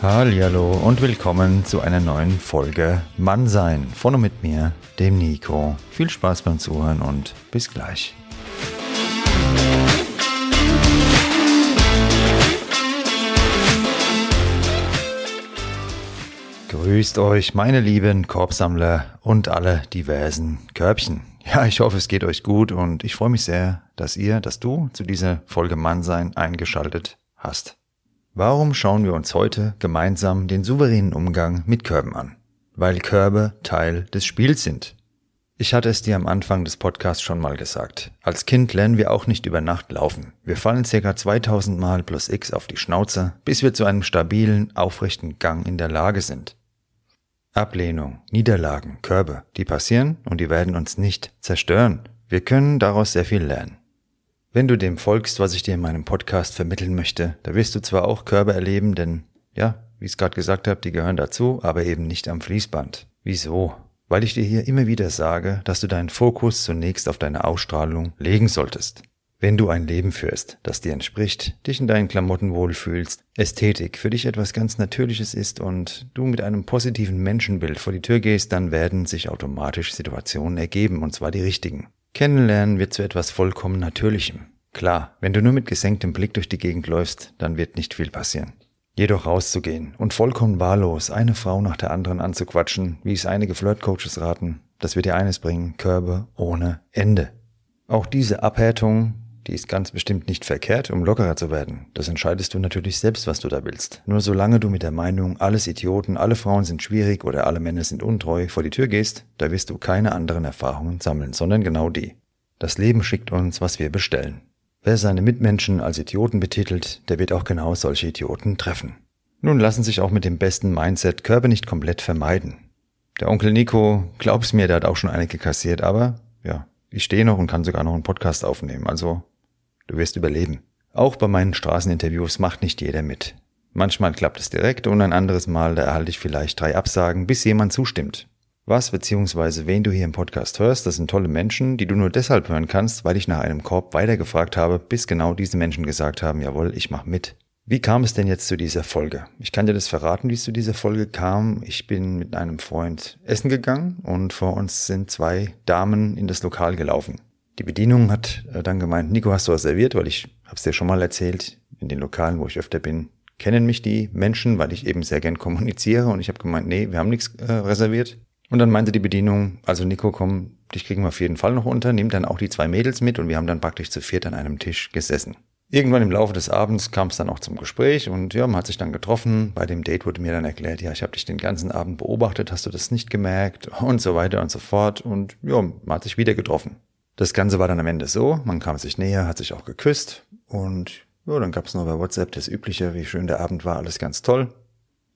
Hallo und willkommen zu einer neuen Folge Mannsein von und mit mir, dem Nico. Viel Spaß beim Zuhören und bis gleich. Grüßt euch, meine lieben Korbsammler und alle diversen Körbchen. Ja, ich hoffe, es geht euch gut und ich freue mich sehr, dass ihr, dass du zu dieser Folge Mannsein eingeschaltet hast. Warum schauen wir uns heute gemeinsam den souveränen Umgang mit Körben an? Weil Körbe Teil des Spiels sind. Ich hatte es dir am Anfang des Podcasts schon mal gesagt. Als Kind lernen wir auch nicht über Nacht laufen. Wir fallen ca. 2000 Mal plus X auf die Schnauze, bis wir zu einem stabilen, aufrechten Gang in der Lage sind. Ablehnung, Niederlagen, Körbe, die passieren und die werden uns nicht zerstören. Wir können daraus sehr viel lernen. Wenn du dem folgst, was ich dir in meinem Podcast vermitteln möchte, da wirst du zwar auch Körbe erleben, denn ja, wie ich es gerade gesagt habe, die gehören dazu, aber eben nicht am Fließband. Wieso? Weil ich dir hier immer wieder sage, dass du deinen Fokus zunächst auf deine Ausstrahlung legen solltest. Wenn du ein Leben führst, das dir entspricht, dich in deinen Klamotten wohlfühlst, Ästhetik für dich etwas ganz Natürliches ist und du mit einem positiven Menschenbild vor die Tür gehst, dann werden sich automatisch Situationen ergeben, und zwar die richtigen. Kennenlernen wird zu etwas vollkommen Natürlichem. Klar, wenn du nur mit gesenktem Blick durch die Gegend läufst, dann wird nicht viel passieren. Jedoch rauszugehen und vollkommen wahllos eine Frau nach der anderen anzuquatschen, wie es einige Flirtcoaches raten, das wird dir eines bringen, Körbe ohne Ende. Auch diese Abhärtung, die ist ganz bestimmt nicht verkehrt, um lockerer zu werden. Das entscheidest du natürlich selbst, was du da willst. Nur solange du mit der Meinung, alles Idioten, alle Frauen sind schwierig oder alle Männer sind untreu vor die Tür gehst, da wirst du keine anderen Erfahrungen sammeln, sondern genau die. Das Leben schickt uns, was wir bestellen. Wer seine Mitmenschen als Idioten betitelt, der wird auch genau solche Idioten treffen. Nun lassen sich auch mit dem besten Mindset Körbe nicht komplett vermeiden. Der Onkel Nico, glaub's mir, der hat auch schon einige kassiert, aber ja, ich stehe noch und kann sogar noch einen Podcast aufnehmen, also Du wirst überleben. Auch bei meinen Straßeninterviews macht nicht jeder mit. Manchmal klappt es direkt und ein anderes Mal, da erhalte ich vielleicht drei Absagen, bis jemand zustimmt. Was bzw. wen du hier im Podcast hörst, das sind tolle Menschen, die du nur deshalb hören kannst, weil ich nach einem Korb weitergefragt habe, bis genau diese Menschen gesagt haben, jawohl, ich mach mit. Wie kam es denn jetzt zu dieser Folge? Ich kann dir das verraten, wie es zu dieser Folge kam. Ich bin mit einem Freund essen gegangen und vor uns sind zwei Damen in das Lokal gelaufen. Die Bedienung hat äh, dann gemeint, Nico, hast du was serviert? Weil ich habe es dir schon mal erzählt, in den Lokalen, wo ich öfter bin, kennen mich die Menschen, weil ich eben sehr gern kommuniziere. Und ich habe gemeint, nee, wir haben nichts äh, reserviert. Und dann meinte die Bedienung, also Nico, komm, dich kriegen wir auf jeden Fall noch unter, nimm dann auch die zwei Mädels mit und wir haben dann praktisch zu viert an einem Tisch gesessen. Irgendwann im Laufe des Abends kam es dann auch zum Gespräch und ja, man hat sich dann getroffen. Bei dem Date wurde mir dann erklärt, ja, ich habe dich den ganzen Abend beobachtet, hast du das nicht gemerkt und so weiter und so fort. Und ja, man hat sich wieder getroffen. Das Ganze war dann am Ende so, man kam sich näher, hat sich auch geküsst und ja, dann gab es noch bei WhatsApp das Übliche, wie schön der Abend war, alles ganz toll.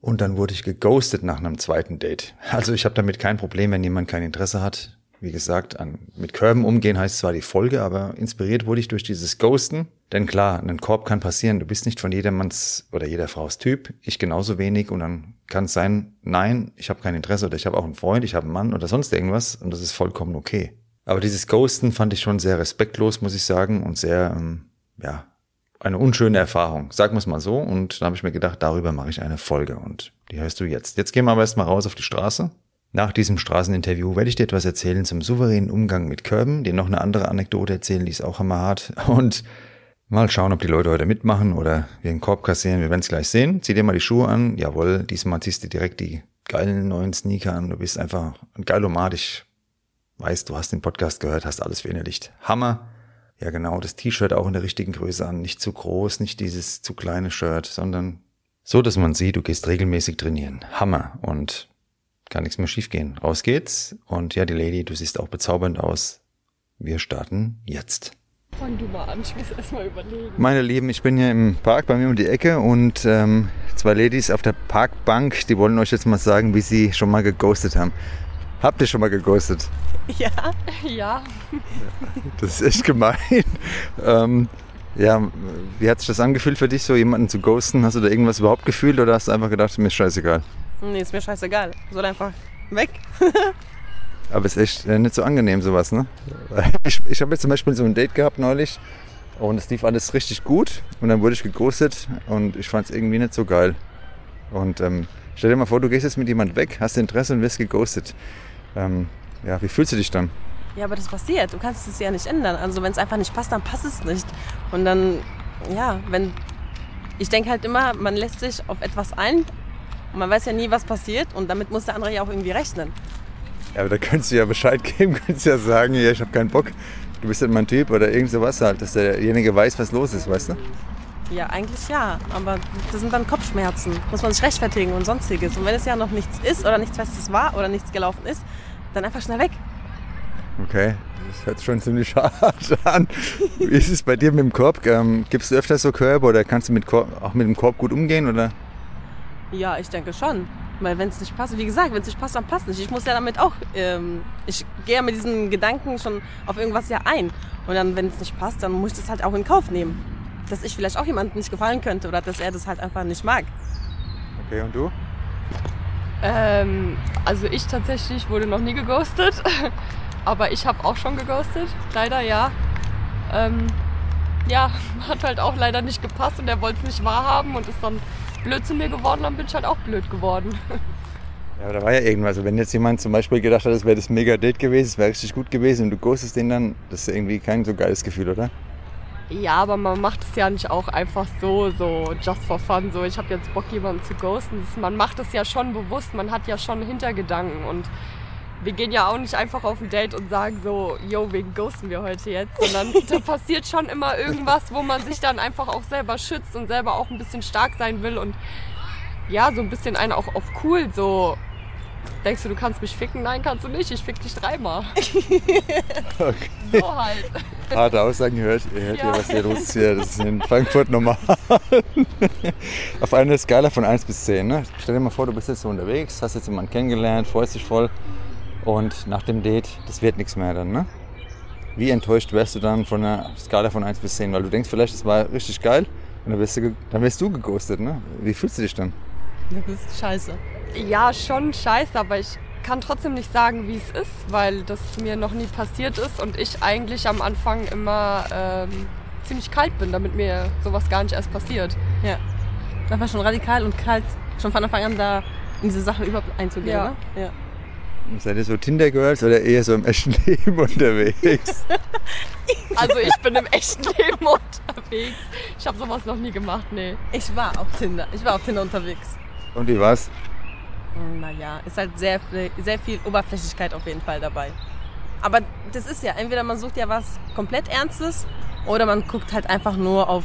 Und dann wurde ich geghostet nach einem zweiten Date. Also ich habe damit kein Problem, wenn jemand kein Interesse hat. Wie gesagt, an, mit Körben umgehen heißt zwar die Folge, aber inspiriert wurde ich durch dieses Ghosten. Denn klar, ein Korb kann passieren. Du bist nicht von jedermanns oder jeder Frau's Typ. Ich genauso wenig. Und dann kann es sein, nein, ich habe kein Interesse oder ich habe auch einen Freund, ich habe einen Mann oder sonst irgendwas. Und das ist vollkommen okay. Aber dieses Ghosten fand ich schon sehr respektlos, muss ich sagen, und sehr, ähm, ja, eine unschöne Erfahrung, sagen wir es mal so. Und da habe ich mir gedacht, darüber mache ich eine Folge und die hörst du jetzt. Jetzt gehen wir aber erstmal raus auf die Straße. Nach diesem Straßeninterview werde ich dir etwas erzählen zum souveränen Umgang mit Körben, dir noch eine andere Anekdote erzählen, die ist auch hammerhart. Und Mal schauen, ob die Leute heute mitmachen oder wir einen Korb kassieren. Wir werden es gleich sehen. Zieh dir mal die Schuhe an. Jawohl, diesmal ziehst du direkt die geilen neuen Sneaker an. Du bist einfach ein Geilomat. Ich weiß, du hast den Podcast gehört, hast alles verinnerlicht. Hammer. Ja, genau, das T-Shirt auch in der richtigen Größe an. Nicht zu groß, nicht dieses zu kleine Shirt, sondern so, dass man sieht, du gehst regelmäßig trainieren. Hammer. Und kann nichts mehr schiefgehen. Raus geht's. Und ja, die Lady, du siehst auch bezaubernd aus. Wir starten jetzt. Fang du mal an, ich muss erst mal überlegen. Meine Lieben, ich bin hier im Park bei mir um die Ecke und ähm, zwei Ladies auf der Parkbank, die wollen euch jetzt mal sagen, wie sie schon mal geghostet haben. Habt ihr schon mal geghostet? Ja. Ja. Das ist echt gemein. ähm, ja, wie hat sich das angefühlt für dich, so jemanden zu ghosten? Hast du da irgendwas überhaupt gefühlt oder hast du einfach gedacht, mir ist scheißegal? Nee, ist mir scheißegal. Soll einfach weg. Aber es ist echt äh, nicht so angenehm, sowas, ne? Ich, ich habe jetzt zum Beispiel so ein Date gehabt neulich und es lief alles richtig gut und dann wurde ich geghostet und ich fand es irgendwie nicht so geil. Und ähm, stell dir mal vor, du gehst jetzt mit jemand weg, hast Interesse und wirst geghostet. Ähm, ja, wie fühlst du dich dann? Ja, aber das passiert. Du kannst es ja nicht ändern. Also wenn es einfach nicht passt, dann passt es nicht. Und dann, ja, wenn. Ich denke halt immer, man lässt sich auf etwas ein und man weiß ja nie, was passiert und damit muss der andere ja auch irgendwie rechnen. Ja, aber da könntest du ja Bescheid geben, könntest ja sagen, ja, ich habe keinen Bock, du bist nicht mein Typ oder irgend sowas halt, dass derjenige weiß, was los ist, weißt du? Ja, eigentlich ja, aber das sind dann Kopfschmerzen, muss man sich rechtfertigen und sonstiges. Und wenn es ja noch nichts ist oder nichts Festes war oder nichts gelaufen ist, dann einfach schnell weg. Okay, das hört schon ziemlich hart an. Wie ist es bei dir mit dem Korb? Ähm, Gibst du öfter so Körbe oder kannst du mit Korb, auch mit dem Korb gut umgehen? Oder? Ja, ich denke schon. Weil wenn es nicht passt, wie gesagt, wenn es nicht passt, dann passt nicht. Ich muss ja damit auch, ähm, ich gehe ja mit diesen Gedanken schon auf irgendwas ja ein. Und dann, wenn es nicht passt, dann muss ich das halt auch in Kauf nehmen. Dass ich vielleicht auch jemandem nicht gefallen könnte oder dass er das halt einfach nicht mag. Okay, und du? Ähm, also ich tatsächlich wurde noch nie geghostet. Aber ich habe auch schon geghostet, leider ja. Ähm, ja, hat halt auch leider nicht gepasst und er wollte es nicht wahrhaben und ist dann blöd zu mir geworden, dann bin ich halt auch blöd geworden. Ja, aber da war ja irgendwas. Also wenn jetzt jemand zum Beispiel gedacht hat, es wäre das mega Date gewesen, es wäre richtig gut gewesen und du ghostest den dann, das ist irgendwie kein so geiles Gefühl, oder? Ja, aber man macht es ja nicht auch einfach so, so just for fun. So, ich habe jetzt Bock, jemanden zu ghosten. Man macht es ja schon bewusst, man hat ja schon Hintergedanken und wir gehen ja auch nicht einfach auf ein Date und sagen so, yo, wen ghosten wir heute jetzt, sondern da passiert schon immer irgendwas, wo man sich dann einfach auch selber schützt und selber auch ein bisschen stark sein will und ja, so ein bisschen einen auch auf cool, so denkst du, du kannst mich ficken? Nein, kannst du nicht, ich fick dich dreimal. Okay. So halt. Harte Aussagen hört, ihr hört ja. Ja. was hier los ist hier. Das ist in Frankfurt normal. Auf einer Skala von 1 bis 10. Ne? Stell dir mal vor, du bist jetzt so unterwegs, hast jetzt jemanden kennengelernt, freust dich voll und nach dem Date, das wird nichts mehr dann. Ne? Wie enttäuscht wärst du dann von einer Skala von 1 bis 10? Weil du denkst vielleicht, das war richtig geil und dann wirst du, dann wirst du geghostet. Ne? Wie fühlst du dich dann? Das ist scheiße. Ja, schon scheiße, aber ich kann trotzdem nicht sagen, wie es ist, weil das mir noch nie passiert ist und ich eigentlich am Anfang immer ähm, ziemlich kalt bin, damit mir sowas gar nicht erst passiert. Ja. Einfach schon radikal und kalt, schon von Anfang an da in diese Sache überhaupt einzugehen. Ja. Ne? ja. Seid ihr so Tinder-Girls oder eher so im echten Leben unterwegs? Also ich bin im echten Leben unterwegs. Ich habe sowas noch nie gemacht, nee. Ich war auf Tinder. Ich war auf Tinder unterwegs. Und wie war's? Naja, ist halt sehr, viel- sehr viel Oberflächlichkeit auf jeden Fall dabei. Aber das ist ja, entweder man sucht ja was komplett Ernstes oder man guckt halt einfach nur auf,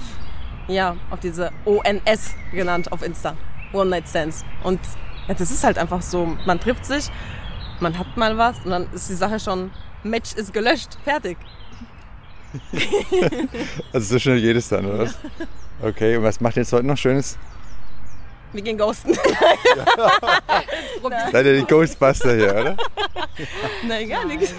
ja, auf diese ONS genannt auf Insta. One Night Stands. Und ja, das ist halt einfach so, man trifft sich, man hat mal was und dann ist die Sache schon, Match ist gelöscht, fertig. Also so schnell jedes dann, oder was? Okay, und was macht ihr jetzt heute noch Schönes? Wir gehen ghosten. Seid ihr die Ghostbuster hier, oder? Nein, gar nichts.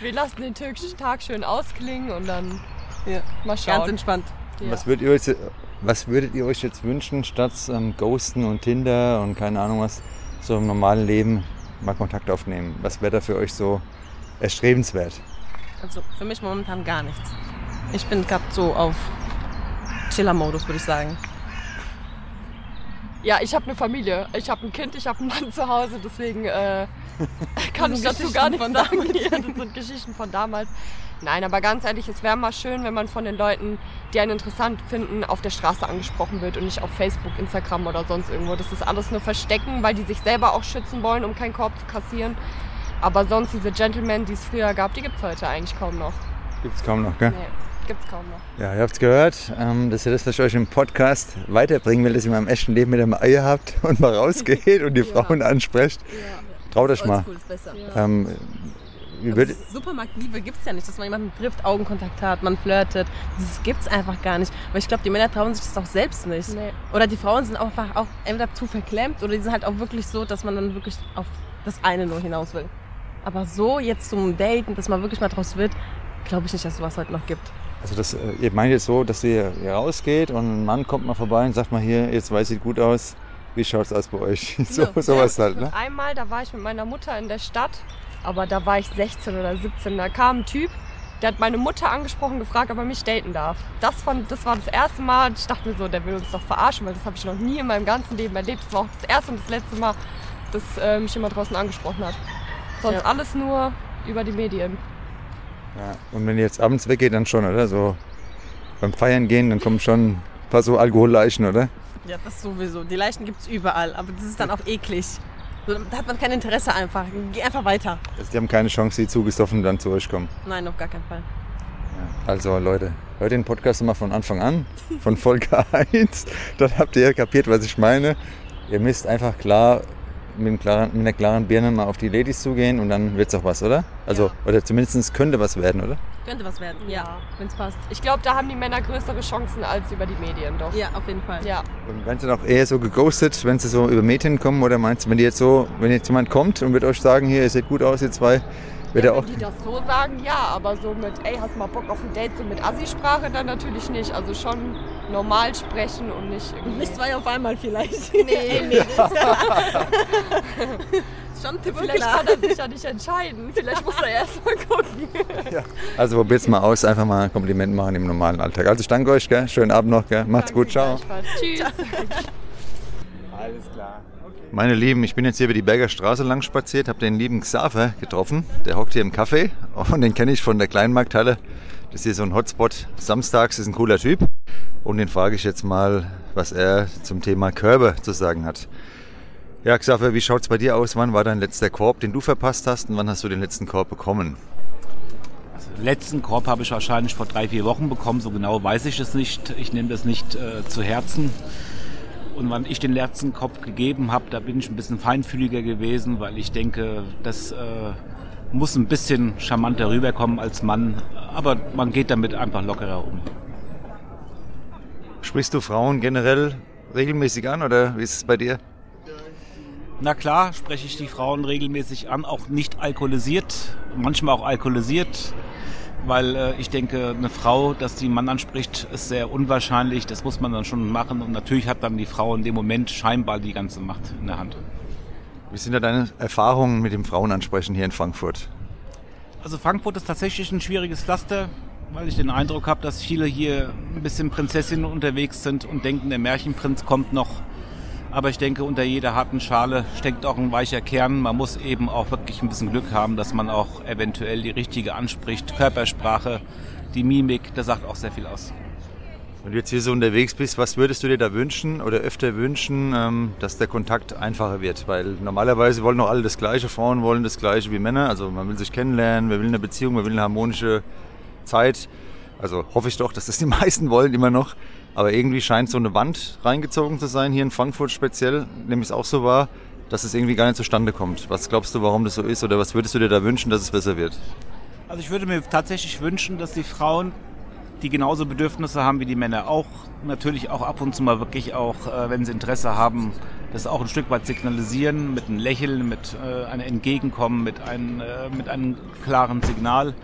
Wir lassen den Tag- Tag schön ausklingen und dann Ja, mal ganz schauen. entspannt. Ja. Was, würdet ihr euch, was würdet ihr euch jetzt wünschen, statt ähm, Ghosten und Tinder und keine Ahnung was, so im normalen Leben mal Kontakt aufnehmen? Was wäre da für euch so erstrebenswert? Also für mich momentan gar nichts. Ich bin gerade so auf Chiller-Modus, würde ich sagen. Ja, ich habe eine Familie. Ich habe ein Kind, ich habe einen Mann zu Hause, deswegen äh, Kann ich dazu gar Geschichten nicht von sagen. Ja, das sind Geschichten von damals. Nein, aber ganz ehrlich, es wäre mal schön, wenn man von den Leuten, die einen interessant finden, auf der Straße angesprochen wird und nicht auf Facebook, Instagram oder sonst irgendwo. Das ist alles nur Verstecken, weil die sich selber auch schützen wollen, um keinen Korb zu kassieren. Aber sonst diese Gentlemen, die es früher gab, die gibt es heute eigentlich kaum noch. Gibt's kaum noch, gell? Nee, gibt es kaum noch. Ja, ihr habt's gehört. Ähm, das ist ja das, was ich euch im Podcast weiterbringen will, dass ihr mal im echten Leben mit einem Eier habt und mal rausgeht und die Frauen ansprecht. Traut euch mal. Oldschool ist besser. Ähm, das Supermarktliebe gibt es ja nicht, dass man jemanden trifft, Augenkontakt hat, man flirtet. Das gibt's einfach gar nicht. Aber ich glaube, die Männer trauen sich das auch selbst nicht. Nee. Oder die Frauen sind auch einfach auch entweder zu verklemmt oder die sind halt auch wirklich so, dass man dann wirklich auf das eine nur hinaus will. Aber so jetzt zum Daten, dass man wirklich mal draus wird, glaube ich nicht, dass es sowas heute noch gibt. also das, äh, ihr meint jetzt so, dass ihr hier rausgeht und ein Mann kommt mal vorbei und sagt mal hier, jetzt weiß sieht gut aus. Wie schaut's aus bei euch? So, Ja. sowas halt, ne? Einmal, da war ich mit meiner Mutter in der Stadt, aber da war ich 16 oder 17. Da kam ein Typ, der hat meine Mutter angesprochen, gefragt, ob er mich daten darf. Das, von, das war das erste Mal, ich dachte mir so, der will uns doch verarschen, weil das habe ich noch nie in meinem ganzen Leben erlebt. Das war auch das erste und das letzte Mal, dass äh, mich jemand draußen angesprochen hat. Sonst Ja. alles nur über die Medien. Ja. Und wenn ihr jetzt abends weggeht, dann schon, oder? So beim Feiern gehen, dann kommen schon ein paar so Alkoholleichen, oder? Ja, das sowieso. Die Leichen gibt's überall, aber das ist dann auch eklig. So, Da hat man kein Interesse einfach. Geh einfach weiter. Also die haben keine Chance, die zugesoffen dann zu euch kommen. Nein, auf gar keinen Fall. Also Leute, hört den Podcast mal von Anfang an, von Folge 1. Dann habt ihr kapiert, was ich meine. Ihr müsst einfach klar mit, klaren, mit einer klaren Birne mal auf die Ladies zugehen und dann wird's auch was, oder? Also, oder zumindest könnte was werden, oder? Könnte was werden, ja, Ja. wenn's passt. Ich glaube, da haben die Männer größere Chancen als über die Medien, doch. Ja, auf jeden Fall. Ja. Und werden sie dann auch eher so geghostet, wenn sie so über Medien kommen? Oder meinst du, wenn die jetzt so, wenn jetzt jemand kommt und wird euch sagen, hier, ihr seht gut aus, ihr zwei, wird Ja, er auch. wenn die das so sagen, ja, aber so mit, ey, hast mal Bock auf ein Date, so mit Assi-Sprache dann natürlich nicht. Also schon normal sprechen und nicht irgendwie. Nicht zwei auf einmal vielleicht. Nee, nee. Das ist schon Vielleicht klar. kann er sich ja nicht entscheiden. Vielleicht muss er erst mal gucken. Also probiert's mal aus, einfach mal ein Kompliment machen im normalen Alltag. Also ich danke euch, gell? schönen Abend noch, gell? macht's gut, ciao. Tschüss. Meine Lieben, ich bin jetzt hier über die Berger Straße lang spaziert, habe den lieben Xaver getroffen. Der hockt hier im Café und den kenne ich von der Kleinmarkthalle. Das ist hier so ein Hotspot. Samstags ist ein cooler Typ. Und den frage ich jetzt mal, was er zum Thema Körbe zu sagen hat. Ja, Xaver, wie schaut's bei dir aus? Wann war dein letzter Korb, den du verpasst hast? Und wann hast du den letzten Korb bekommen? letzten Korb habe ich wahrscheinlich vor drei, vier Wochen bekommen. So genau weiß ich es nicht. Ich nehme das nicht äh, zu Herzen. Und wann ich den letzten Korb gegeben habe, da bin ich ein bisschen feinfühliger gewesen, weil ich denke, das äh, muss ein bisschen charmanter rüberkommen als Mann. Aber man geht damit einfach lockerer um. Sprichst du Frauen generell regelmäßig an oder wie ist es bei dir? Na klar, spreche ich die Frauen regelmäßig an, auch nicht alkoholisiert, manchmal auch alkoholisiert, weil äh, ich denke, eine Frau, dass die einen Mann anspricht, ist sehr unwahrscheinlich. Das muss man dann schon machen und natürlich hat dann die Frau in dem Moment scheinbar die ganze Macht in der Hand. Wie sind da deine Erfahrungen mit dem Frauenansprechen hier in Frankfurt? Also Frankfurt ist tatsächlich ein schwieriges Pflaster, weil ich den Eindruck habe, dass viele hier ein bisschen Prinzessinnen unterwegs sind und denken, der Märchenprinz kommt noch. Aber ich denke, unter jeder harten Schale steckt auch ein weicher Kern. Man muss eben auch wirklich ein bisschen Glück haben, dass man auch eventuell die richtige anspricht. Körpersprache, die Mimik, das sagt auch sehr viel aus. Wenn du jetzt hier so unterwegs bist, was würdest du dir da wünschen oder öfter wünschen, ähm, dass der Kontakt einfacher wird? Weil normalerweise wollen doch alle das Gleiche, Frauen wollen das Gleiche wie Männer. Also man will sich kennenlernen, man will eine Beziehung, man will eine harmonische Zeit. Also hoffe ich doch, dass das die meisten wollen immer noch. Aber irgendwie scheint so eine Wand reingezogen zu sein, hier in Frankfurt speziell, nämlich es auch so war, dass es irgendwie gar nicht zustande kommt. Was glaubst du, warum das so ist? Oder was würdest du dir da wünschen, dass es besser wird? Also ich würde mir tatsächlich wünschen, dass die Frauen, die genauso Bedürfnisse haben wie die Männer, auch natürlich auch ab und zu mal wirklich auch, äh, wenn sie Interesse haben, das auch ein Stück weit signalisieren mit einem Lächeln, mit äh, einem Entgegenkommen, mit einem, äh, mit einem klaren Signal.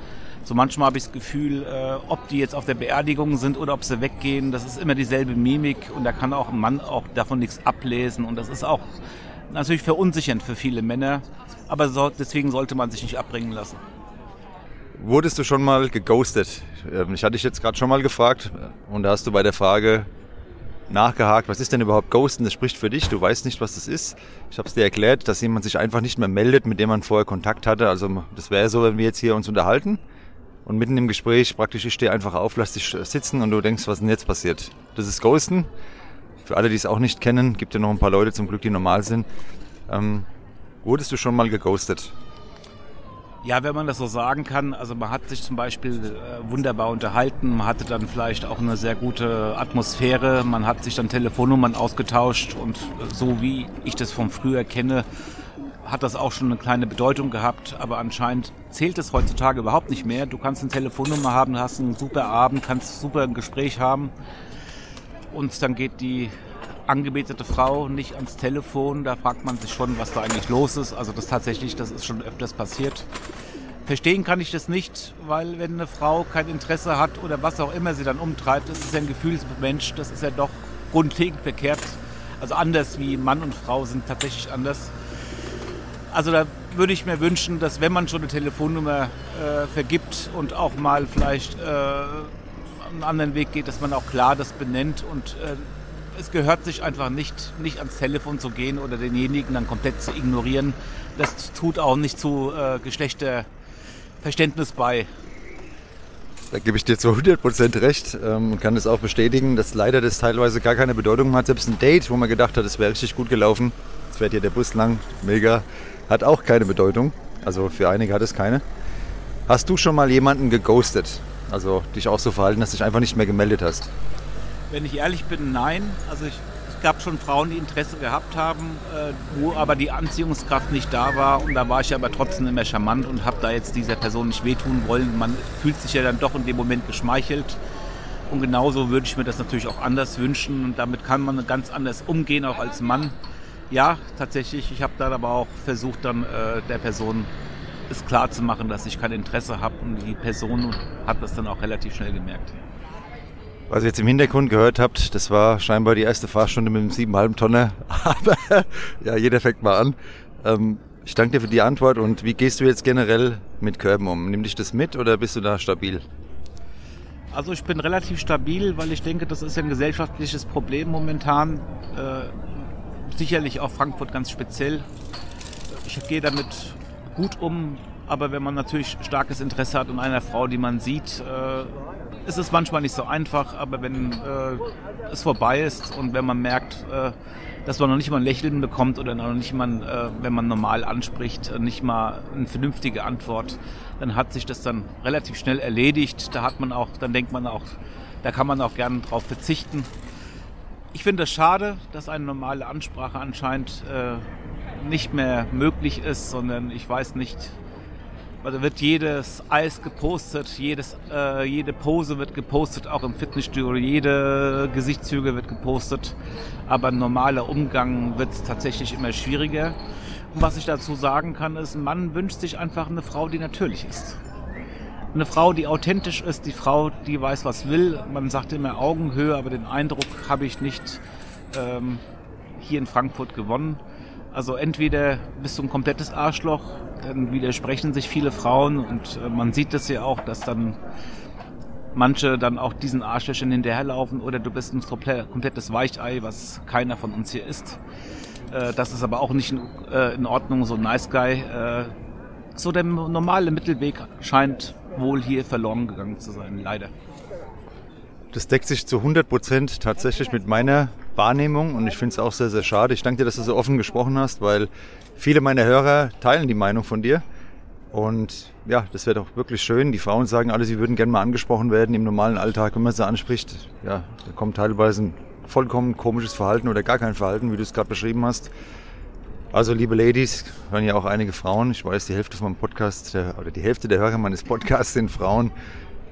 So manchmal habe ich das Gefühl, äh, ob die jetzt auf der Beerdigung sind oder ob sie weggehen, das ist immer dieselbe Mimik und da kann auch ein Mann auch davon nichts ablesen und das ist auch natürlich verunsichernd für viele Männer, aber so, deswegen sollte man sich nicht abbringen lassen. Wurdest du schon mal geghostet? Ähm, Ich hatte dich jetzt gerade schon mal gefragt und da hast du bei der Frage nachgehakt, was ist denn überhaupt Ghosten? Das spricht für dich, du weißt nicht, was das ist. Ich habe es dir erklärt, dass jemand sich einfach nicht mehr meldet, mit dem man vorher Kontakt hatte. Also das wäre so, wenn wir jetzt hier uns unterhalten und mitten im Gespräch praktisch, ich stehe einfach auf, lass dich sitzen und du denkst, was denn jetzt passiert? Das ist Ghosten. Für alle, die es auch nicht kennen, gibt ja noch ein paar Leute zum Glück, die normal sind. Ähm, wurdest du schon mal geghostet? Ja, wenn man das so sagen kann, also man hat sich zum Beispiel äh, wunderbar unterhalten, man hatte dann vielleicht auch eine sehr gute Atmosphäre, man hat sich dann Telefonnummern ausgetauscht und so wie ich das vom früher kenne, hat das auch schon eine kleine Bedeutung gehabt, aber anscheinend zählt es heutzutage überhaupt nicht mehr. Du kannst eine Telefonnummer haben, hast einen super Abend, kannst super ein Gespräch haben und dann geht die angebetete Frau nicht ans Telefon. Da fragt man sich schon, was da eigentlich los ist. Also das tatsächlich, das ist schon öfters passiert. Verstehen kann ich das nicht, weil wenn eine Frau kein Interesse hat oder was auch immer sie dann umtreibt, das ist ja ein Gefühlsmensch, das ist ja doch grundlegend verkehrt. Also anders wie Mann und Frau sind tatsächlich anders. Also da würde ich mir wünschen, dass wenn man schon eine Telefonnummer äh, vergibt und auch mal vielleicht äh, einen anderen Weg geht, dass man auch klar das benennt und äh, es gehört sich einfach nicht, nicht ans Telefon zu gehen oder denjenigen dann komplett zu ignorieren. Das tut auch nicht zu äh, Geschlechterverständnis bei. Da gebe ich dir zu 100% recht ähm, und kann das auch bestätigen, dass leider das teilweise gar keine Bedeutung hat. Selbst ein Date, wo man gedacht hat, es wäre richtig gut gelaufen, jetzt fährt hier der Bus lang, mega, hat auch keine Bedeutung. Also für einige hat es keine. Hast du schon mal jemanden geghostet? Also dich auch so verhalten, dass du dich einfach nicht mehr gemeldet hast? Wenn ich ehrlich bin, nein. Also ich, es gab schon Frauen, die Interesse gehabt haben, äh, wo aber die Anziehungskraft nicht da war. Und da war ich aber trotzdem immer charmant und habe da jetzt dieser Person nicht wehtun wollen. Man fühlt sich ja dann doch in dem Moment geschmeichelt. Und genauso würde ich mir das natürlich auch anders wünschen. Und damit kann man ganz anders umgehen, auch als Mann. Ja, tatsächlich. Ich habe da aber auch versucht, dann äh, der Person es klar zu machen, dass ich kein Interesse habe. Und die Person hat das dann auch relativ schnell gemerkt. Was ihr jetzt im Hintergrund gehört habt, das war scheinbar die erste Fahrstunde mit dem 7,5 Tonner. Aber ja, jeder fängt mal an. Ähm, ich danke dir für die Antwort. Und wie gehst du jetzt generell mit Körben um? Nimm dich das mit oder bist du da stabil? Also ich bin relativ stabil, weil ich denke, das ist ja ein gesellschaftliches Problem momentan. Äh, sicherlich auch Frankfurt ganz speziell. Ich gehe damit gut um, aber wenn man natürlich starkes Interesse hat an einer Frau, die man sieht, äh, ist es manchmal nicht so einfach, aber wenn äh, es vorbei ist und wenn man merkt, äh, dass man noch nicht mal ein Lächeln bekommt oder noch nicht mal, äh, wenn man normal anspricht, nicht mal eine vernünftige Antwort, dann hat sich das dann relativ schnell erledigt. Da hat man auch, dann denkt man auch, da kann man auch gerne drauf verzichten. Ich finde es schade, dass eine normale Ansprache anscheinend äh, nicht mehr möglich ist, sondern ich weiß nicht, also wird jedes Eis gepostet, jedes, äh, jede Pose wird gepostet, auch im Fitnessstudio, jede Gesichtszüge wird gepostet. Aber normaler Umgang wird tatsächlich immer schwieriger. Und was ich dazu sagen kann, ist, ein Mann wünscht sich einfach eine Frau, die natürlich ist. Eine Frau, die authentisch ist, die Frau, die weiß, was will. Man sagt immer Augenhöhe, aber den Eindruck habe ich nicht ähm, hier in Frankfurt gewonnen. Also entweder bist du ein komplettes Arschloch, dann widersprechen sich viele Frauen und äh, man sieht das ja auch, dass dann manche dann auch diesen Arschlöchern hinterherlaufen oder du bist ein komplettes Weichei, was keiner von uns hier ist. Äh, das ist aber auch nicht in, äh, Ordnung, so ein Nice Guy. So der normale Mittelweg scheint wohl hier verloren gegangen zu sein, leider. Das deckt sich zu 100 Prozent tatsächlich mit meiner Wahrnehmung und ich finde es auch sehr, sehr schade. Ich danke dir, dass du so offen gesprochen hast, weil viele meiner Hörer teilen die Meinung von dir. Und ja, das wäre doch wirklich schön. Die Frauen sagen alle, sie würden gerne mal angesprochen werden im normalen Alltag, wenn man sie anspricht. Ja, da kommt teilweise ein vollkommen komisches Verhalten oder gar kein Verhalten, wie du es gerade beschrieben hast. Also, liebe Ladies, hören ja auch einige Frauen. Ich weiß, die Hälfte von meinem Podcast der, oder die Hälfte der Hörer meines Podcasts sind Frauen.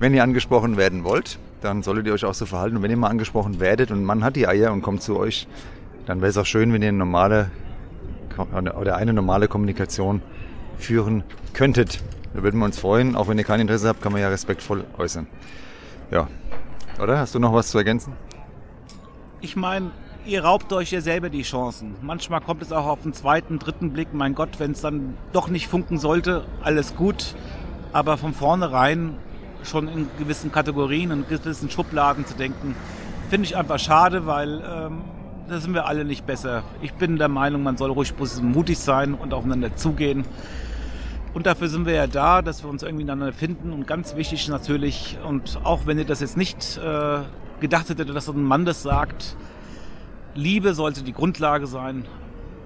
Wenn ihr angesprochen werden wollt, dann solltet ihr euch auch so verhalten. Und wenn ihr mal angesprochen werdet und Mann hat die Eier und kommt zu euch, dann wäre es auch schön, wenn ihr eine normale oder eine normale Kommunikation führen könntet. Da würden wir uns freuen. Auch wenn ihr kein Interesse habt, kann man ja respektvoll äußern. Ja. Oder? Hast du noch was zu ergänzen? Ich meine, ihr raubt euch ja selber die Chancen. Manchmal kommt es auch auf den zweiten, dritten Blick. Mein Gott, wenn es dann doch nicht funken sollte, alles gut. Aber von vornherein schon in gewissen Kategorien und gewissen Schubladen zu denken, finde ich einfach schade, weil ähm, da sind wir alle nicht besser. Ich bin der Meinung, man soll ruhig mutig sein und aufeinander zugehen. Und dafür sind wir ja da, dass wir uns irgendwie miteinander finden. Und ganz wichtig natürlich, und auch wenn ihr das jetzt nicht äh, gedacht hättet, dass ein Mann das sagt, Liebe sollte die Grundlage sein,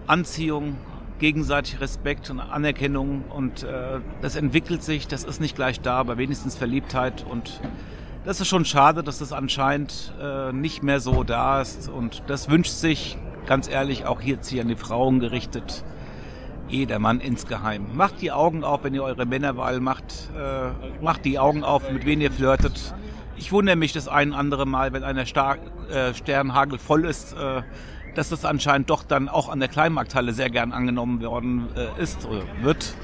Anziehung, gegenseitig Respekt und Anerkennung. Und äh, das entwickelt sich, das ist nicht gleich da, aber wenigstens Verliebtheit. Und das ist schon schade, dass das anscheinend äh, nicht mehr so da ist. Und das wünscht sich, ganz ehrlich, auch jetzt hier an die Frauen gerichtet, jeder Mann insgeheim. Macht die Augen auf, wenn ihr eure Männerwahl macht. Äh, macht die Augen auf, mit wem ihr flirtet. Ich wundere mich das ein andere Mal, wenn einer Star äh, Sternhagel voll ist, äh, dass das anscheinend doch dann auch an der Kleinmarkthalle sehr gern angenommen worden äh, ist oder wird.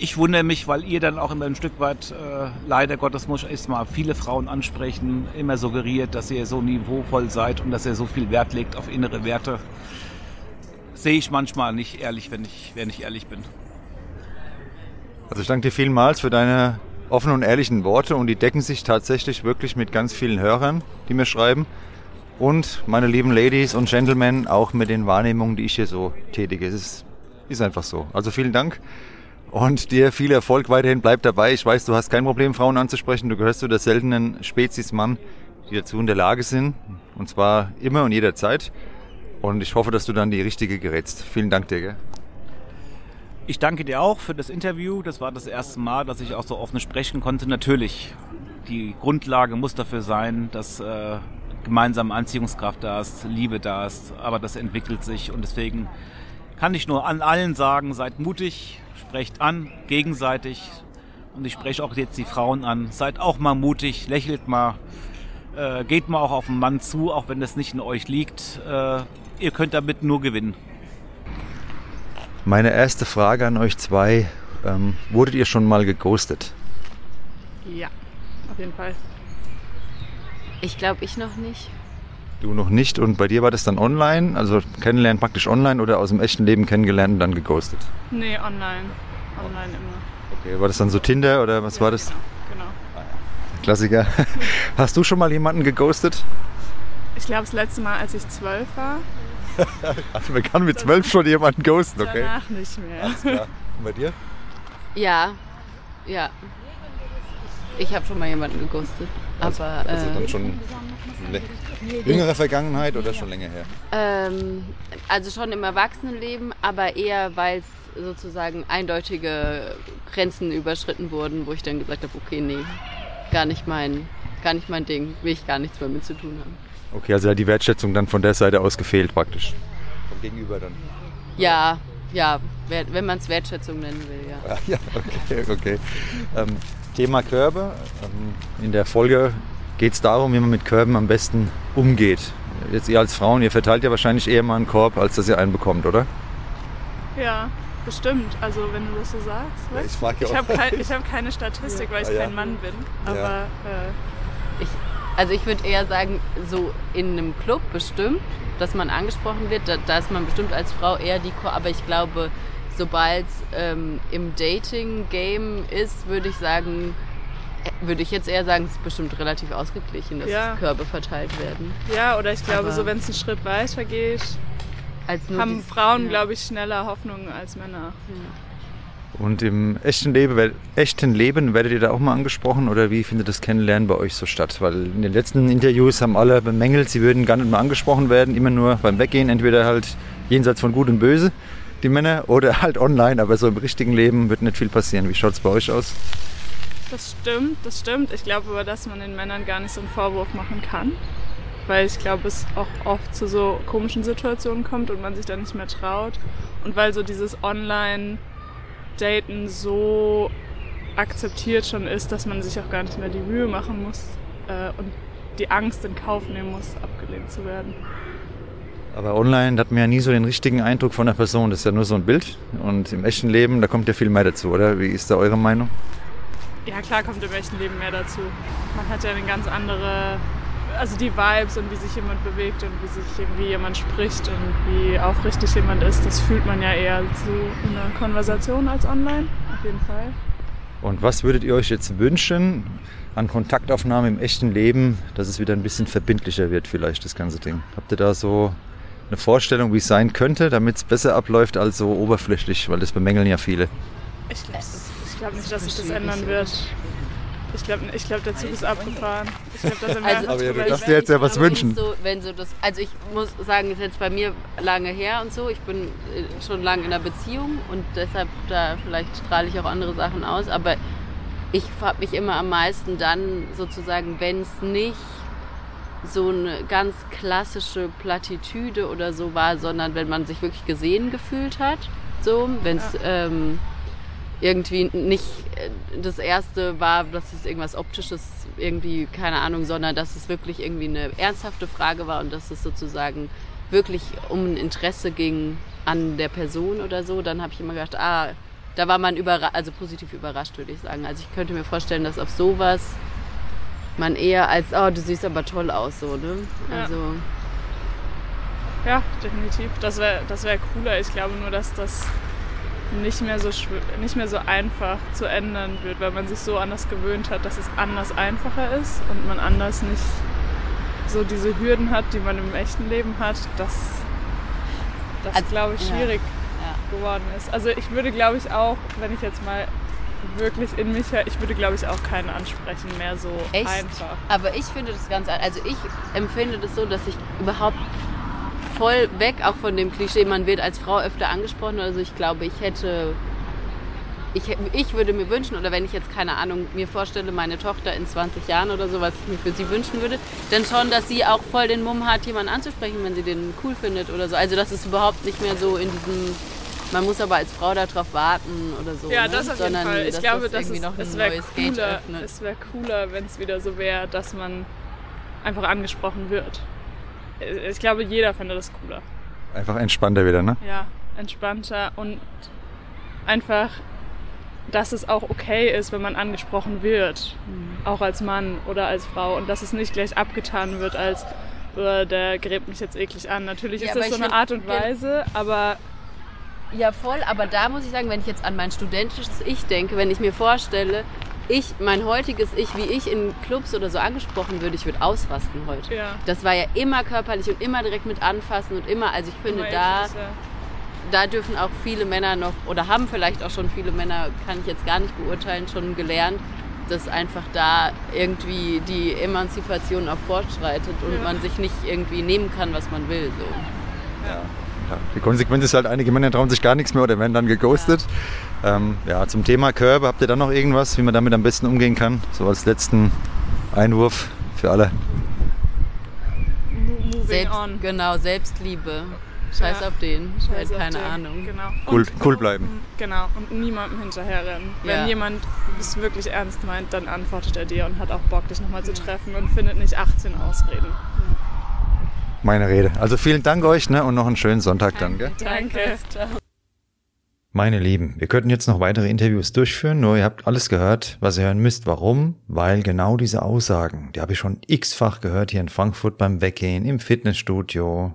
Ich wundere mich, weil ihr dann auch immer ein Stück weit, äh, leider Gottes muss ich mal viele Frauen ansprechen, immer suggeriert, dass ihr so niveauvoll seid und dass ihr so viel Wert legt auf innere Werte sehe ich manchmal nicht ehrlich, wenn ich, wenn ich ehrlich bin. Also ich danke dir vielmals für deine offenen und ehrlichen Worte und die decken sich tatsächlich wirklich mit ganz vielen Hörern, die mir schreiben. Und meine lieben Ladies und Gentlemen, auch mit den Wahrnehmungen, die ich hier so tätige. Es ist, ist einfach so. Also vielen Dank und dir viel Erfolg weiterhin. Bleib dabei. Ich weiß, du hast kein Problem, Frauen anzusprechen. Du gehörst zu der seltenen Spezies Mann, die dazu in der Lage sind. Und zwar immer und jederzeit. Und ich hoffe, dass du dann die richtige gerätst. Vielen Dank dir. Gell? Ich danke dir auch für das Interview. Das war das erste Mal, dass ich auch so offen sprechen konnte. Natürlich, die Grundlage muss dafür sein, dass äh, gemeinsame Anziehungskraft da ist, Liebe da ist. Aber das entwickelt sich und deswegen kann ich nur an allen sagen, seid mutig, sprecht an, gegenseitig. Und ich spreche auch jetzt die Frauen an. Seid auch mal mutig, lächelt mal, äh, geht mal auch auf den Mann zu, auch wenn das nicht in euch liegt. Äh, ihr könnt damit nur gewinnen. Meine erste Frage an euch zwei. Ähm, wurdet ihr schon mal geghostet? Ja, auf jeden Fall. Ich glaube, ich noch nicht. Du noch nicht und bei dir war das dann online, also kennenlernen praktisch online oder aus dem echten Leben kennengelernt und dann geghostet? Nee, online. Online immer. Okay, war das dann so Tinder oder was ja, war das? Genau. Klassiker. Hast du schon mal jemanden geghostet? Ich glaube, das letzte Mal, als ich zwölf war. also man kann mit zwölf schon jemanden ghosten, okay? Danach nicht mehr. Alles klar. Und bei dir? Ja, ja. Ich habe schon mal jemanden geghostet. Also, aber, also dann äh, schon jüngere Vergangenheit oder schon länger her? Ähm, also schon im Erwachsenenleben, aber eher, weil es sozusagen eindeutige Grenzen überschritten wurden, wo ich dann gesagt habe, okay, nee, gar nicht mein, gar nicht mein Ding, will ich gar nichts mehr mit zu tun haben. Okay, also die Wertschätzung dann von der Seite aus gefehlt praktisch. Vom Gegenüber dann. Ja, ja, wenn man es Wertschätzung nennen will, ja. Ja, okay, okay. Ähm, Thema Körbe. Ähm, in der Folge geht es darum, wie man mit Körben am besten umgeht. Jetzt ihr als Frauen, ihr verteilt ja wahrscheinlich eher mal einen Korb, als dass ihr einen bekommt, oder? Ja, bestimmt. Also wenn du das so sagst. Ja, ich frage ja ich habe kein, hab keine Statistik, weil ich ja. kein Mann bin. Aber Ja. äh, Ich, also ich würde eher sagen, so in einem Club bestimmt, dass man angesprochen wird, da, da ist man bestimmt als Frau eher die Ko aber ich glaube, sobald es ähm, im Dating-Game ist, würde ich sagen, äh, würde ich jetzt eher sagen, es ist bestimmt relativ ausgeglichen, dass Ja. Körbe verteilt werden. ja, oder ich glaube, Aber- so wenn es einen Schritt weiter geht, Als nur haben Frauen, ja. glaube ich, schneller Hoffnungen als Männer. Und im echten Leben, echten Leben werdet ihr da auch mal angesprochen oder wie findet das Kennenlernen bei euch so statt? Weil in den letzten Interviews haben alle bemängelt, sie würden gar nicht mehr angesprochen werden, immer nur beim Weggehen, entweder halt jenseits von Gut und Böse, die Männer, oder halt online, aber so im richtigen Leben wird nicht viel passieren. Wie schaut es bei euch aus? Das stimmt, das stimmt. Ich glaube aber, dass man den Männern gar nicht so einen Vorwurf machen kann. Weil ich glaube, es auch oft zu so komischen Situationen kommt und man sich dann nicht mehr traut. Und weil so dieses Online-Daten so akzeptiert schon ist, dass man sich auch gar nicht mehr die Mühe machen muss äh, und die Angst in Kauf nehmen muss, abgelehnt zu werden. Aber online hat man ja nie so den richtigen Eindruck von der Person. Das ist ja nur so ein Bild. Und im echten Leben, da kommt ja viel mehr dazu, oder? Wie ist da eure Meinung? Ja, klar kommt im echten Leben mehr dazu. Man hat ja eine ganz andere, also die Vibes und wie sich jemand bewegt und wie sich irgendwie jemand spricht und wie aufrichtig jemand ist, das fühlt man ja eher so in einer Konversation als online, auf jeden Fall. Und was würdet ihr euch jetzt wünschen an Kontaktaufnahme im echten Leben, dass es wieder ein bisschen verbindlicher wird, vielleicht das ganze Ding? Habt ihr da so eine Vorstellung, wie es sein könnte, damit es besser abläuft als so oberflächlich, weil das bemängeln ja viele. Ich glaube glaub nicht, dass sich das ändern wird. Ich glaube, ich glaub, der Zug ist abgefahren. Ich glaube, da sind wir Also- Aber ja, du darfst dir jetzt ja was wünschen. So, wenn so das, also ich muss sagen, ist jetzt bei mir lange her und so. Ich bin äh, schon lange in einer Beziehung und deshalb da vielleicht strahle ich auch andere Sachen aus. Aber ich habe mich immer am meisten dann sozusagen, wenn es nicht so eine ganz klassische Plattitüde oder so war, sondern wenn man sich wirklich gesehen gefühlt hat. So, wenn es ähm, irgendwie nicht äh, das erste war, dass es irgendwas Optisches irgendwie, keine Ahnung, sondern dass es wirklich irgendwie eine ernsthafte Frage war und dass es sozusagen wirklich um ein Interesse ging an der Person oder so, dann habe ich immer gedacht, ah, da war man überra also positiv überrascht, würde ich sagen. Also ich könnte mir vorstellen, dass auf sowas man eher als, oh, du siehst aber toll aus, so, ne? Ja. Also, Ja, definitiv. Das wäre das wär cooler. Ich glaube nur, dass das nicht mehr, so nicht mehr so einfach zu ändern wird, weil man sich so anders gewöhnt hat, dass es anders einfacher ist und man anders nicht so diese Hürden hat, die man im echten Leben hat, dass das, Also, glaube ich, ja. schwierig ja. geworden ist. Also ich würde, glaube ich, auch, wenn ich jetzt mal wirklich in mich höre, ich würde, glaube ich, auch keinen ansprechen mehr so Echt? einfach. Aber ich finde das ganz, an- also ich empfinde das so, dass ich überhaupt voll weg auch von dem Klischee, man wird als Frau öfter angesprochen. Also ich glaube, ich hätte, ich, ich würde mir wünschen, oder wenn ich jetzt keine Ahnung mir vorstelle, meine Tochter in 20 Jahren oder so, was ich mir für sie wünschen würde, dann schon, dass sie auch voll den Mumm hat, jemanden anzusprechen, wenn sie den cool findet oder so. Also dass es überhaupt nicht mehr so in diesem man muss aber als Frau darauf warten oder so. Ja, ne? das auf jeden Sondern, Fall. Ich glaube, das es, noch es wäre cooler, es wär cooler wenn es wieder so wäre, dass man einfach angesprochen wird. Ich glaube, jeder fände das cooler. Einfach entspannter wieder, ne? Ja, entspannter und einfach, dass es auch okay ist, wenn man angesprochen wird. Mhm. Auch als Mann oder als Frau. Und dass es nicht gleich abgetan wird als, "Äh, der gräbt mich jetzt eklig an. Natürlich Ja, ist das so eine Art und Weise, aber Ja, voll, aber da muss ich sagen, wenn ich jetzt an mein studentisches Ich denke, wenn ich mir vorstelle, ich, mein heutiges Ich, wie ich in Clubs oder so angesprochen würde, ich würde ausrasten heute. ja. Das war ja immer körperlich und immer direkt mit anfassen und immer, also ich finde, immer da, ja. da dürfen auch viele Männer noch, oder haben vielleicht auch schon viele Männer, kann ich jetzt gar nicht beurteilen, schon gelernt, dass einfach da irgendwie die Emanzipation auch fortschreitet und Ja. man sich nicht irgendwie nehmen kann, was man will. So. Ja, die Konsequenz ist halt, einige Männer trauen sich gar nichts mehr oder werden dann geghostet. Ja, ähm, ja zum Thema Körbe, habt ihr da noch irgendwas, wie man damit am besten umgehen kann? So als letzten Einwurf für alle. Selbst, on. Genau, Selbstliebe. Scheiß Ja. auf den. Scheiß halt auf keine den. Ahnung. Genau. Cool- Und cool bleiben. Genau, und niemandem hinterherrennen. Ja. Wenn jemand es wirklich ernst meint, dann antwortet er dir und hat auch Bock, dich nochmal zu treffen und findet nicht 18 Ausreden. Meine Rede. Also vielen Dank euch ne? und noch einen schönen Sonntag dann. Gell? Danke. Meine Lieben, wir könnten jetzt noch weitere Interviews durchführen, nur ihr habt alles gehört, was ihr hören müsst. Warum? Weil genau diese Aussagen, die habe ich schon x-fach gehört hier in Frankfurt beim Weggehen, im Fitnessstudio,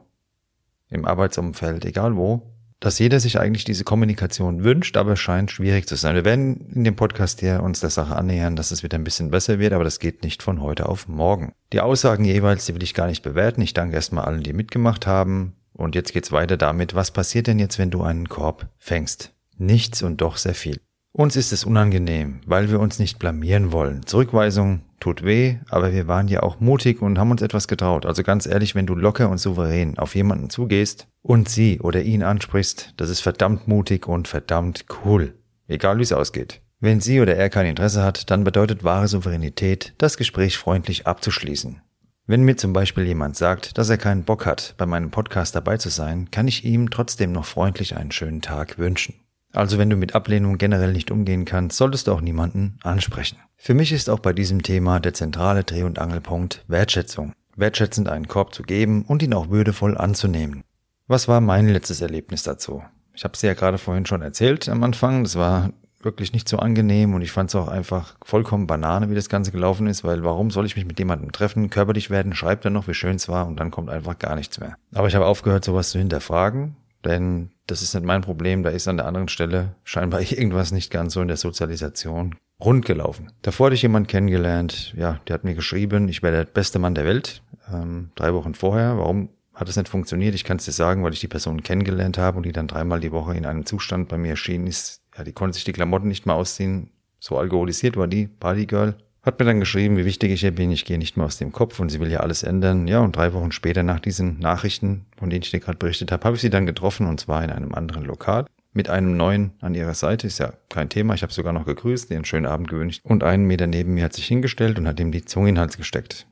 im Arbeitsumfeld, egal wo, dass jeder sich eigentlich diese Kommunikation wünscht, aber scheint schwierig zu sein. Wir werden in dem Podcast hier uns der Sache annähern, dass es wieder ein bisschen besser wird, aber das geht nicht von heute auf morgen. Die Aussagen jeweils, die will ich gar nicht bewerten. Ich danke erstmal allen, die mitgemacht haben. Und jetzt geht's weiter damit, was passiert denn jetzt, wenn du einen Korb fängst? Nichts und doch sehr viel. Uns ist es unangenehm, weil wir uns nicht blamieren wollen. Zurückweisung tut weh, aber wir waren ja auch mutig und haben uns etwas getraut. Also ganz ehrlich, wenn du locker und souverän auf jemanden zugehst und sie oder ihn ansprichst, das ist verdammt mutig und verdammt cool. Egal wie es ausgeht. Wenn sie oder er kein Interesse hat, dann bedeutet wahre Souveränität, das Gespräch freundlich abzuschließen. Wenn mir zum Beispiel jemand sagt, dass er keinen Bock hat, bei meinem Podcast dabei zu sein, kann ich ihm trotzdem noch freundlich einen schönen Tag wünschen. Also wenn du mit Ablehnung generell nicht umgehen kannst, solltest du auch niemanden ansprechen. Für mich ist auch bei diesem Thema der zentrale Dreh- und Angelpunkt Wertschätzung. Wertschätzend einen Korb zu geben und ihn auch würdevoll anzunehmen. Was war mein letztes Erlebnis dazu? Ich habe es ja gerade vorhin schon erzählt am Anfang. Das war wirklich nicht so angenehm und ich fand es auch einfach vollkommen Banane, wie das Ganze gelaufen ist, weil warum soll ich mich mit jemandem treffen, körperlich werden, schreibt er noch, wie schön es war und dann kommt einfach gar nichts mehr. Aber ich habe aufgehört, sowas zu hinterfragen. Denn das ist nicht mein Problem, da ist an der anderen Stelle scheinbar irgendwas nicht ganz so in der Sozialisation rund gelaufen. Davor hatte ich jemanden kennengelernt, ja, der hat mir geschrieben, ich wäre der beste Mann der Welt, ähm, drei Wochen vorher. Warum hat es nicht funktioniert? Ich kann es dir sagen, weil ich die Person kennengelernt habe und die dann dreimal die Woche in einem Zustand bei mir erschienen ist. Ja, die konnte sich die Klamotten nicht mehr ausziehen. So alkoholisiert war die Partygirl. Hat mir dann geschrieben, wie wichtig ich ihr bin, ich gehe nicht mehr aus dem Kopf und sie will ja alles ändern. Ja, und drei Wochen später nach diesen Nachrichten, von denen ich dir gerade berichtet habe, habe ich sie dann getroffen und zwar in einem anderen Lokal. Mit einem neuen an ihrer Seite, ist ja kein Thema. Ich habe sogar noch gegrüßt, ihr einen schönen Abend gewünscht. Und einen Meter neben mir hat sich hingestellt und hat ihm die Zunge in den Hals gesteckt.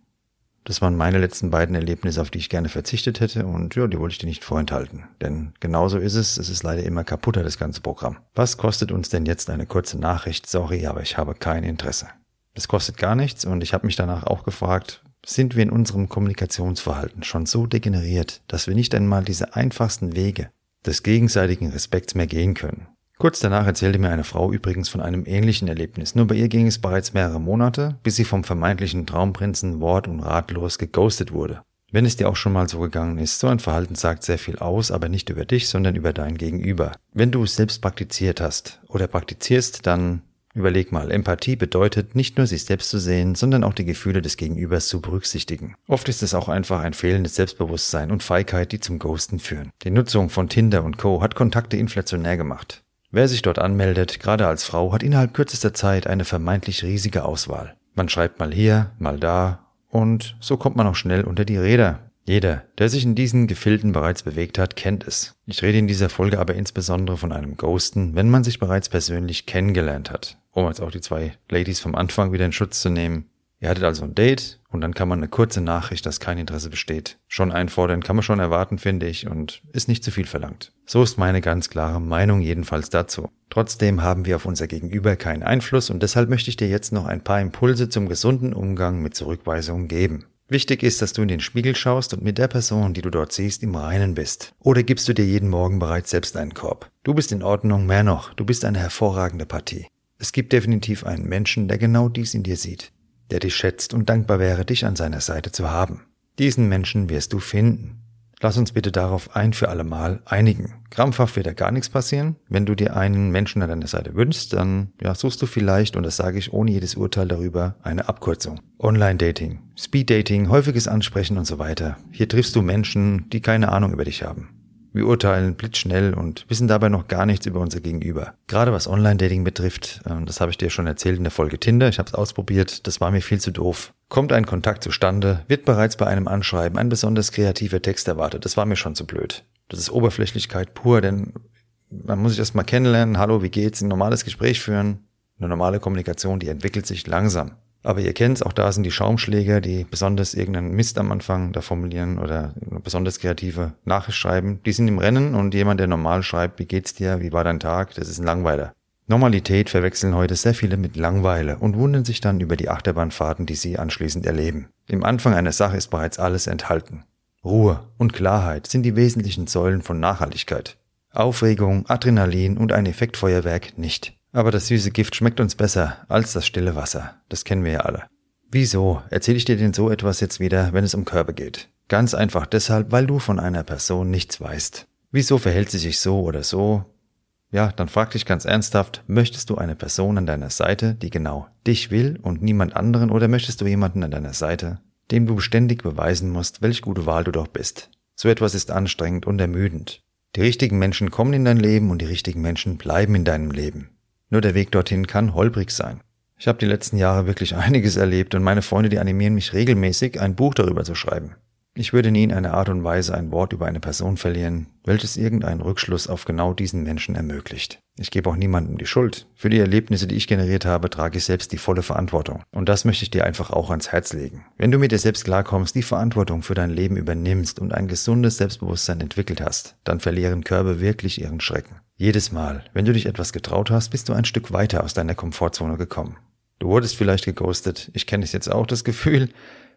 Das waren meine letzten beiden Erlebnisse, auf die ich gerne verzichtet hätte und ja, die wollte ich dir nicht vorenthalten. Denn genauso ist es, es ist leider immer kaputter, das ganze Programm. Was kostet uns denn jetzt eine kurze Nachricht? Sorry, aber ich habe kein Interesse. Das kostet gar nichts und ich habe mich danach auch gefragt, sind wir in unserem Kommunikationsverhalten schon so degeneriert, dass wir nicht einmal diese einfachsten Wege des gegenseitigen Respekts mehr gehen können? Kurz danach erzählte mir eine Frau übrigens von einem ähnlichen Erlebnis. Nur bei ihr ging es bereits mehrere Monate, bis sie vom vermeintlichen Traumprinzen wort- und ratlos geghostet wurde. Wenn es dir auch schon mal so gegangen ist, so ein Verhalten sagt sehr viel aus, aber nicht über dich, sondern über dein Gegenüber. Wenn du es selbst praktiziert hast oder praktizierst, dann Überleg mal, Empathie bedeutet, nicht nur sich selbst zu sehen, sondern auch die Gefühle des Gegenübers zu berücksichtigen. Oft ist es auch einfach ein fehlendes Selbstbewusstsein und Feigheit, die zum Ghosten führen. Die Nutzung von Tinder und Co. hat Kontakte inflationär gemacht. Wer sich dort anmeldet, gerade als Frau, hat innerhalb kürzester Zeit eine vermeintlich riesige Auswahl. Man schreibt mal hier, mal da und so kommt man auch schnell unter die Räder. Jeder, der sich in diesen Gefilden bereits bewegt hat, kennt es. Ich rede in dieser Folge aber insbesondere von einem Ghosten, wenn man sich bereits persönlich kennengelernt hat. Um jetzt auch die zwei Ladies vom Anfang wieder in Schutz zu nehmen. Ihr hattet also ein Date und dann kann man eine kurze Nachricht, dass kein Interesse besteht, schon einfordern, kann man schon erwarten, finde ich, und ist nicht zu viel verlangt. So ist meine ganz klare Meinung jedenfalls dazu. Trotzdem haben wir auf unser Gegenüber keinen Einfluss und deshalb möchte ich dir jetzt noch ein paar Impulse zum gesunden Umgang mit Zurückweisungen geben. Wichtig ist, dass du in den Spiegel schaust und mit der Person, die du dort siehst, im Reinen bist. Oder gibst du dir jeden Morgen bereits selbst einen Korb. Du bist in Ordnung, mehr noch, du bist eine hervorragende Partie. Es gibt definitiv einen Menschen, der genau dies in dir sieht, der dich schätzt und dankbar wäre, dich an seiner Seite zu haben. Diesen Menschen wirst du finden. Lass uns bitte darauf ein für alle Mal einigen. Krampfhaft wird da gar nichts passieren. Wenn du dir einen Menschen an deiner Seite wünschst, dann ja, suchst du vielleicht, und das sage ich ohne jedes Urteil darüber, eine Abkürzung. Online-Dating, Speed-Dating, häufiges Ansprechen und so weiter. Hier triffst du Menschen, die keine Ahnung über dich haben. Wir urteilen blitzschnell und wissen dabei noch gar nichts über unser Gegenüber. Gerade was Online-Dating betrifft, ähm, das habe ich dir schon erzählt in der Folge Tinder, ich habe es ausprobiert, das war mir viel zu doof. Kommt ein Kontakt zustande, wird bereits bei einem Anschreiben ein besonders kreativer Text erwartet, das war mir schon zu blöd. Das ist Oberflächlichkeit pur, denn man muss sich erst mal kennenlernen, hallo, wie geht's, ein normales Gespräch führen. Eine normale Kommunikation, die entwickelt sich langsam. Aber ihr kennt's, auch da sind die Schaumschläger, die besonders irgendeinen Mist am Anfang da formulieren oder besonders kreative Nachricht schreiben. Die sind im Rennen und jemand, der normal schreibt, wie geht's dir, wie war dein Tag, das ist ein Langweiler. Normalität verwechseln heute sehr viele mit Langweile und wundern sich dann über die Achterbahnfahrten, die sie anschließend erleben. Im Anfang einer Sache ist bereits alles enthalten. Ruhe und Klarheit sind die wesentlichen Säulen von Nachhaltigkeit. Aufregung, Adrenalin und ein Effektfeuerwerk nicht. Aber das süße Gift schmeckt uns besser als das stille Wasser. Das kennen wir ja alle. Wieso erzähle ich dir denn so etwas jetzt wieder, wenn es um Körper geht? Ganz einfach deshalb, weil du von einer Person nichts weißt. Wieso verhält sie sich so oder so? Ja, dann frag dich ganz ernsthaft, möchtest du eine Person an deiner Seite, die genau dich will und niemand anderen, oder möchtest du jemanden an deiner Seite, dem du beständig beweisen musst, welch gute Wahl du doch bist? So etwas ist anstrengend und ermüdend. Die richtigen Menschen kommen in dein Leben und die richtigen Menschen bleiben in deinem Leben. Nur der Weg dorthin kann holprig sein. Ich habe die letzten Jahre wirklich einiges erlebt und meine Freunde, die animieren mich regelmäßig, ein Buch darüber zu schreiben. Ich würde nie in einer Art und Weise ein Wort über eine Person verlieren, welches irgendeinen Rückschluss auf genau diesen Menschen ermöglicht. Ich gebe auch niemandem die Schuld. Für die Erlebnisse, die ich generiert habe, trage ich selbst die volle Verantwortung. Und das möchte ich dir einfach auch ans Herz legen. Wenn du mit dir selbst klarkommst, die Verantwortung für dein Leben übernimmst und ein gesundes Selbstbewusstsein entwickelt hast, dann verlieren Körbe wirklich ihren Schrecken. Jedes Mal, wenn du dich etwas getraut hast, bist du ein Stück weiter aus deiner Komfortzone gekommen. Du wurdest vielleicht geghostet, ich kenne es jetzt auch das Gefühl,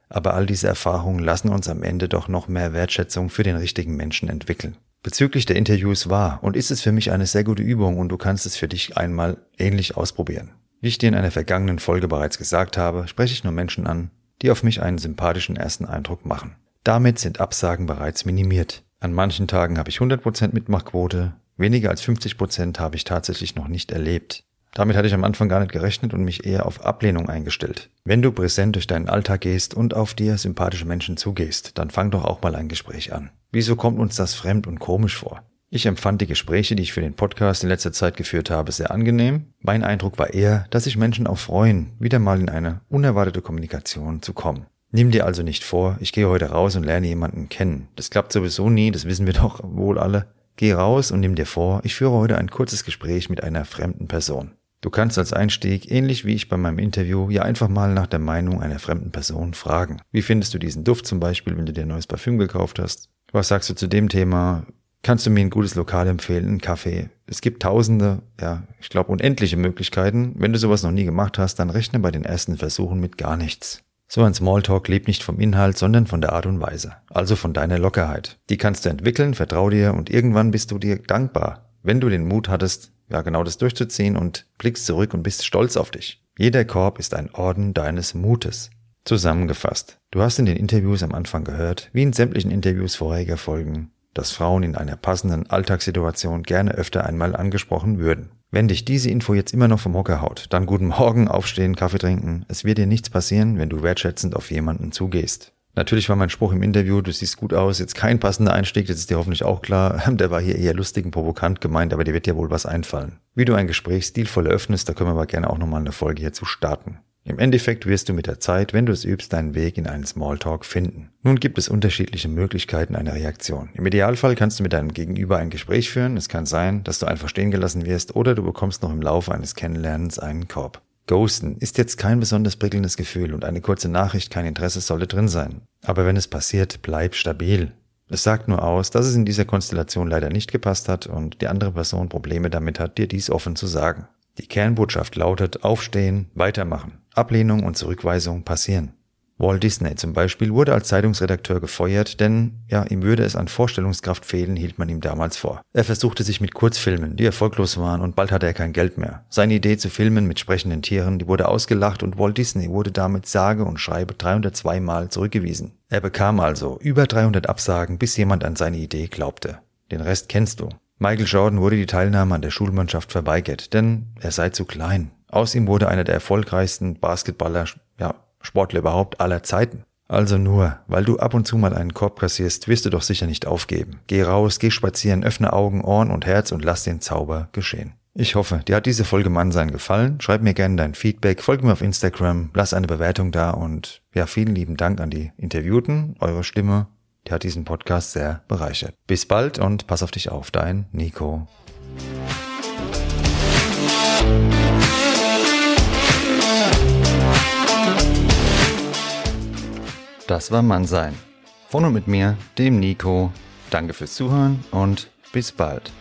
aber all diese Erfahrungen lassen uns am Ende doch noch mehr Wertschätzung für den richtigen Menschen entwickeln. Bezüglich der Interviews war und ist es für mich eine sehr gute Übung und du kannst es für dich einmal ähnlich ausprobieren. Wie ich dir in einer vergangenen Folge bereits gesagt habe, spreche ich nur Menschen an, die auf mich einen sympathischen ersten Eindruck machen. Damit sind Absagen bereits minimiert. An manchen Tagen habe ich 100% Mitmachquote, weniger als 50% habe ich tatsächlich noch nicht erlebt. Damit hatte ich am Anfang gar nicht gerechnet und mich eher auf Ablehnung eingestellt. Wenn du präsent durch deinen Alltag gehst und auf dir sympathische Menschen zugehst, dann fang doch auch mal ein Gespräch an. Wieso kommt uns das fremd und komisch vor? Ich empfand die Gespräche, die ich für den Podcast in letzter Zeit geführt habe, sehr angenehm. Mein Eindruck war eher, dass sich Menschen auch freuen, wieder mal in eine unerwartete Kommunikation zu kommen. Nimm dir also nicht vor, ich gehe heute raus und lerne jemanden kennen. Das klappt sowieso nie, das wissen wir doch wohl alle. Geh raus und nimm dir vor, ich führe heute ein kurzes Gespräch mit einer fremden Person. Du kannst als Einstieg, ähnlich wie ich bei meinem Interview, ja einfach mal nach der Meinung einer fremden Person fragen. Wie findest du diesen Duft zum Beispiel, wenn du dir ein neues Parfüm gekauft hast? Was sagst du zu dem Thema? Kannst du mir ein gutes Lokal empfehlen, einen Kaffee? Es gibt tausende, ja, ich glaube unendliche Möglichkeiten. Wenn du sowas noch nie gemacht hast, dann rechne bei den ersten Versuchen mit gar nichts. So ein Smalltalk lebt nicht vom Inhalt, sondern von der Art und Weise. Also von deiner Lockerheit. Die kannst du entwickeln, vertrau dir und irgendwann bist du dir dankbar, wenn du den Mut hattest, ja genau das durchzuziehen und blickst zurück und bist stolz auf dich. Jeder Korb ist ein Orden deines Mutes. Zusammengefasst. Du hast in den Interviews am Anfang gehört, wie in sämtlichen Interviews vorheriger Folgen, dass Frauen in einer passenden Alltagssituation gerne öfter einmal angesprochen würden. Wenn dich diese Info jetzt immer noch vom Hocker haut, dann guten Morgen, aufstehen, Kaffee trinken. Es wird dir nichts passieren, wenn du wertschätzend auf jemanden zugehst. Natürlich war mein Spruch im Interview, du siehst gut aus, jetzt kein passender Einstieg, das ist dir hoffentlich auch klar. Der war hier eher lustig und provokant gemeint, aber dir wird dir wohl was einfallen. Wie du ein Gespräch stilvoll eröffnest, da können wir aber gerne auch nochmal eine Folge hierzu starten. Im Endeffekt wirst du mit der Zeit, wenn du es übst, deinen Weg in einen Smalltalk finden. Nun gibt es unterschiedliche Möglichkeiten einer Reaktion. Im Idealfall kannst du mit deinem Gegenüber ein Gespräch führen. Es kann sein, dass du einfach stehen gelassen wirst oder du bekommst noch im Laufe eines Kennenlernens einen Korb. Ghosten ist jetzt kein besonders prickelndes Gefühl und eine kurze Nachricht, kein Interesse sollte drin sein. Aber wenn es passiert, bleib stabil. Es sagt nur aus, dass es in dieser Konstellation leider nicht gepasst hat und die andere Person Probleme damit hat, dir dies offen zu sagen. Die Kernbotschaft lautet Aufstehen, weitermachen. Ablehnung und Zurückweisung passieren. Walt Disney zum Beispiel wurde als Zeitungsredakteur gefeuert, denn ja, ihm würde es an Vorstellungskraft fehlen, hielt man ihm damals vor. Er versuchte sich mit Kurzfilmen, die erfolglos waren, und bald hatte er kein Geld mehr. Seine Idee zu Filmen mit sprechenden Tieren, die wurde ausgelacht und Walt Disney wurde damit sage und schreibe 302 Mal zurückgewiesen. Er bekam also über 300 Absagen, bis jemand an seine Idee glaubte. Den Rest kennst du. Michael Jordan wurde die Teilnahme an der Schulmannschaft verweigert, denn er sei zu klein. Aus ihm wurde einer der erfolgreichsten Basketballer, ja, Sportler überhaupt aller Zeiten. Also nur, weil du ab und zu mal einen Korb kassierst, wirst du doch sicher nicht aufgeben. Geh raus, geh spazieren, öffne Augen, Ohren und Herz und lass den Zauber geschehen. Ich hoffe, dir hat diese Folge Mannsein gefallen. Schreib mir gerne dein Feedback, folge mir auf Instagram, lass eine Bewertung da und ja, vielen lieben Dank an die Interviewten. Eure Stimme die hat diesen Podcast sehr bereichert. Bis bald und pass auf dich auf, dein Nico. Das war Mannsein. Von und mit mir, dem Nico. Danke fürs Zuhören und bis bald.